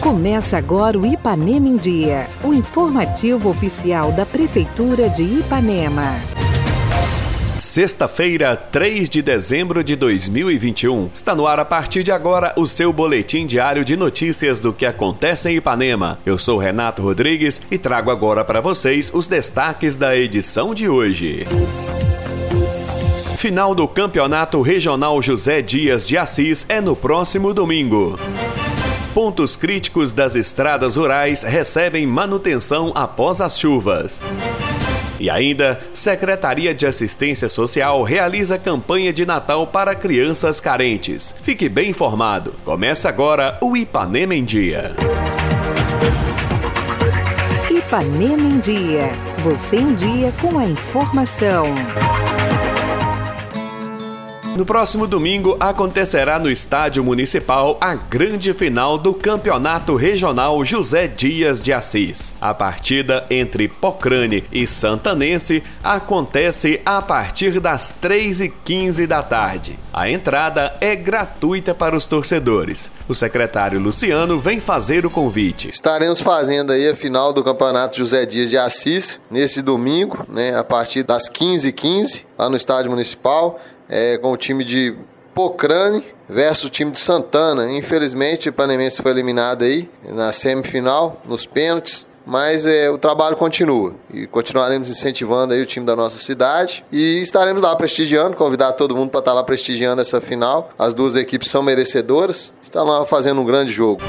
Começa agora o Ipanema em Dia, o informativo oficial da Prefeitura de Ipanema. Sexta-feira, 3 de dezembro de 2021. Está no ar a partir de agora o seu boletim diário de notícias do que acontece em Ipanema. Eu sou Renato Rodrigues e trago agora para vocês os destaques da edição de hoje. Final do Campeonato Regional José Dias de Assis é no próximo domingo. Pontos críticos das estradas rurais recebem manutenção após as chuvas. E ainda, Secretaria de Assistência Social realiza campanha de Natal para crianças carentes. Fique bem informado. Começa agora o Ipanema em Dia. Ipanema em Dia. Você em dia com a informação. No próximo domingo acontecerá no Estádio Municipal a grande final do Campeonato Regional José Dias de Assis. A partida entre Pocrane e Santanense acontece a partir das 3h15 da tarde. A entrada é gratuita para os torcedores. O secretário Luciano vem fazer o convite. Estaremos fazendo aí a final do Campeonato José Dias de Assis nesse domingo, né, a partir das 15h15, lá no Estádio Municipal é, com o time de Pocrane versus o time de Santana. Infelizmente, o Panemense foi eliminado aí na semifinal, nos pênaltis. Mas é, o trabalho continua e continuaremos incentivando aí o time da nossa cidade e estaremos lá prestigiando, convidar todo mundo para estar lá prestigiando essa final. As duas equipes são merecedoras, estão lá fazendo um grande jogo.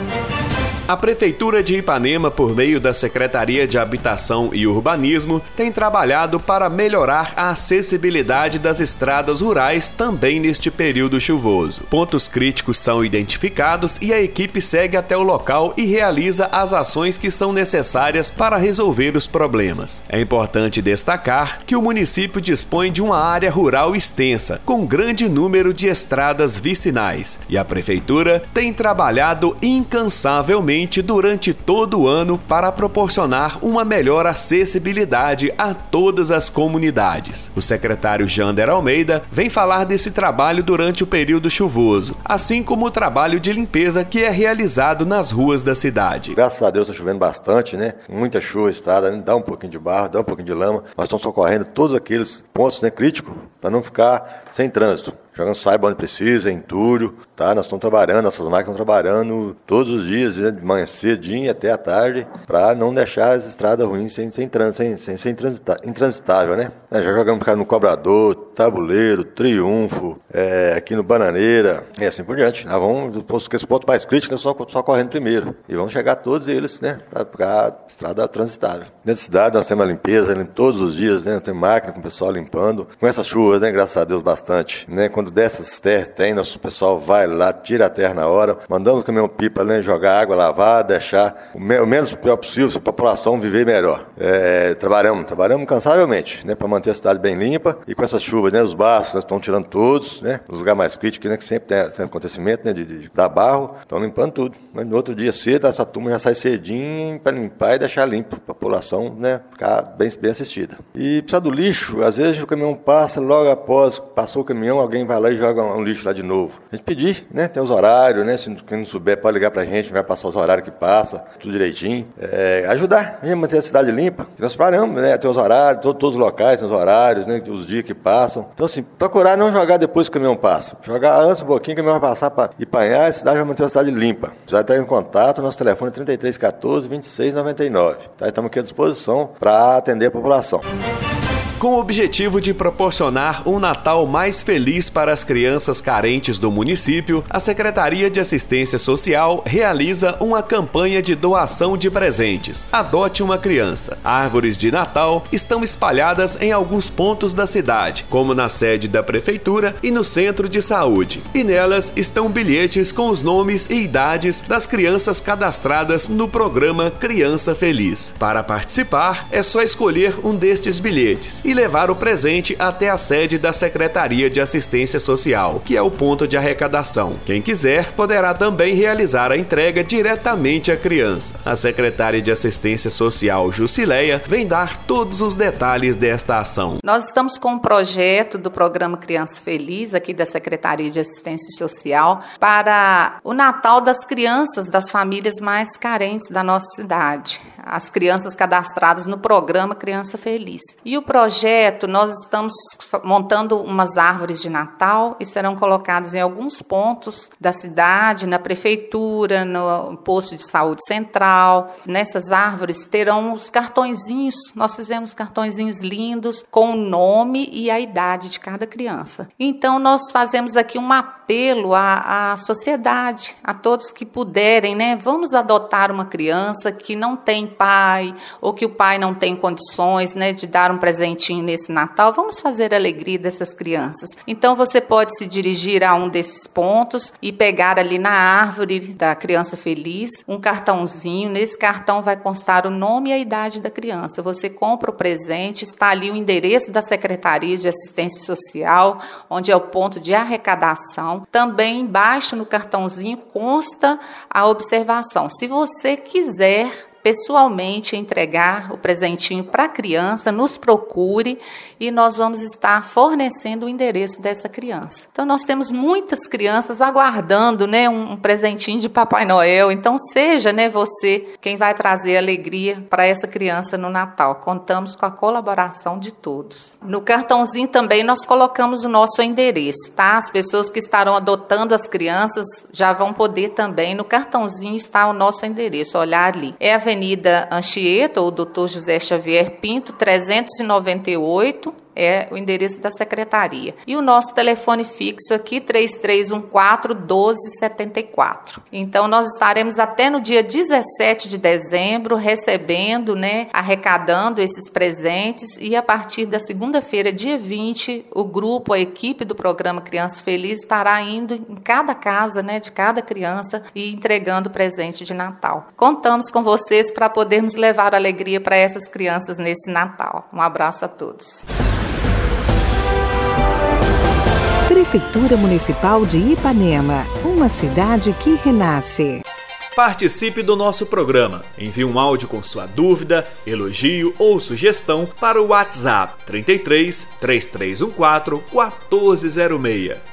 A Prefeitura de Ipanema, por meio da Secretaria de Habitação e Urbanismo, tem trabalhado para melhorar a acessibilidade das estradas rurais também neste período chuvoso. Pontos críticos são identificados e a equipe segue até o local e realiza as ações que são necessárias para resolver os problemas. É importante destacar que o município dispõe de uma área rural extensa, com grande número de estradas vicinais, e a Prefeitura tem trabalhado incansavelmente durante todo o ano para proporcionar uma melhor acessibilidade a todas as comunidades. O secretário Jander Almeida vem falar desse trabalho durante o período chuvoso, assim como o trabalho de limpeza que é realizado nas ruas da cidade. Graças a Deus está chovendo bastante, né? Muita chuva, estrada, né? dá um pouquinho de barro, dá um pouquinho de lama. Nós estamos socorrendo todos aqueles pontos né, críticos para não ficar sem trânsito jogando saiba onde precisa, em Túlio, tá? Nós estamos trabalhando, nossas máquinas estão trabalhando todos os dias, né? de manhã cedinho até a tarde, para não deixar as estradas ruins sem, sem, sem, sem, sem intransitável, né? Já jogamos no Cobrador, Tabuleiro, Triunfo, é, aqui no Bananeira, e assim por diante. Nós vamos, os pontos mais críticos, só, só correndo primeiro. E vamos chegar todos eles, né? Para ficar estrada transitável. Dentro da cidade nós temos a limpeza, né? todos os dias, né? Tem máquina com o pessoal limpando. Com essas chuvas, né? Graças a Deus, bastante. Né? Quando dessas terras tem, nosso pessoal vai lá, tira a terra na hora, mandamos o caminhão pipa né? jogar água, lavar, deixar o, me o menos pior possível, para a população viver melhor. É, trabalhamos, trabalhamos cansavelmente, né? Para manter a cidade bem limpa e com essas chuvas né? Os barros estamos tirando todos, né? Os lugares mais críticos, né? Que sempre tem, tem acontecimento, né? De, de, dar barro, estão limpando tudo. Mas no outro dia cedo, essa turma já sai cedinho para limpar e deixar limpo, para a população, né? Ficar bem, bem assistida. E precisa do lixo, às vezes o caminhão passa, logo após passou o caminhão, alguém vai lá e joga um lixo lá de novo. A gente pedir, né? Tem os horários, né? Se quem não souber, pode ligar para a gente, vai passar os horários que passa, tudo direitinho. É, ajudar a manter a cidade limpa. Nós paramos, né? Tem os horários, todos, todos os locais tem os horários, né? Os dias que passam. Então, assim, procurar não jogar depois que o caminhão passa. Jogar antes um pouquinho, que o caminhão vai passar para Ipanhar, a cidade vai manter uma cidade limpa. Já está em contato, nosso telefone é 3314 2699. Tá? Estamos aqui à disposição para atender a população. Com o objetivo de proporcionar um Natal mais feliz para as crianças carentes do município, a Secretaria de Assistência Social realiza uma campanha de doação de presentes. Adote uma criança. Árvores de Natal estão espalhadas em alguns pontos da cidade, como na sede da prefeitura e no centro de saúde. E nelas estão bilhetes com os nomes e idades das crianças cadastradas no programa Criança Feliz. Para participar, é só escolher um destes bilhetes e levar o presente até a sede da Secretaria de Assistência Social, que é o ponto de arrecadação. Quem quiser poderá também realizar a entrega diretamente à criança. A secretária de Assistência Social, Jusileia, vem dar todos os detalhes desta ação. Nós estamos com um projeto do programa Criança Feliz, aqui da Secretaria de Assistência Social, para o Natal das crianças das famílias mais carentes da nossa cidade as crianças cadastradas no programa Criança Feliz. E o projeto, nós estamos montando umas árvores de Natal e serão colocadas em alguns pontos da cidade, na prefeitura, no posto de saúde central. Nessas árvores terão os cartõezinhos, nós fizemos cartõezinhos lindos com o nome e a idade de cada criança. Então nós fazemos aqui um apelo à, à sociedade, a todos que puderem, né? Vamos adotar uma criança que não tem pai, ou que o pai não tem condições né, de dar um presentinho nesse Natal, vamos fazer a alegria dessas crianças. Então você pode se dirigir a um desses pontos e pegar ali na árvore da criança feliz um cartãozinho. Nesse cartão vai constar o nome e a idade da criança. Você compra o presente, está ali o endereço da Secretaria de Assistência Social, onde é o ponto de arrecadação. Também embaixo no cartãozinho consta a observação. Se você quiser pessoalmente entregar o presentinho para a criança, nos procure e nós vamos estar fornecendo o endereço dessa criança. Então nós temos muitas crianças aguardando, né, um, presentinho de Papai Noel. Então seja, né, você quem vai trazer alegria para essa criança no Natal. Contamos com a colaboração de todos. No cartãozinho também nós colocamos o nosso endereço, tá? As pessoas que estarão adotando as crianças já vão poder também no cartãozinho está o nosso endereço, olhar ali. É a Avenida Anchieta, ou Dr. José Xavier Pinto, 398, é o endereço da secretaria. E o nosso telefone fixo aqui, 3314-1274. Então, nós estaremos até no dia 17 de dezembro recebendo, né, arrecadando esses presentes e a partir da segunda-feira, dia 20, o grupo, a equipe do programa Criança Feliz estará indo em cada casa, né, de cada criança e entregando presente de Natal. Contamos com vocês para podermos levar alegria para essas crianças nesse Natal. Um abraço a todos. Prefeitura Municipal de Ipanema, uma cidade que renasce. Participe do nosso programa. Envie um áudio com sua dúvida, elogio ou sugestão para o WhatsApp 33 3314 1406.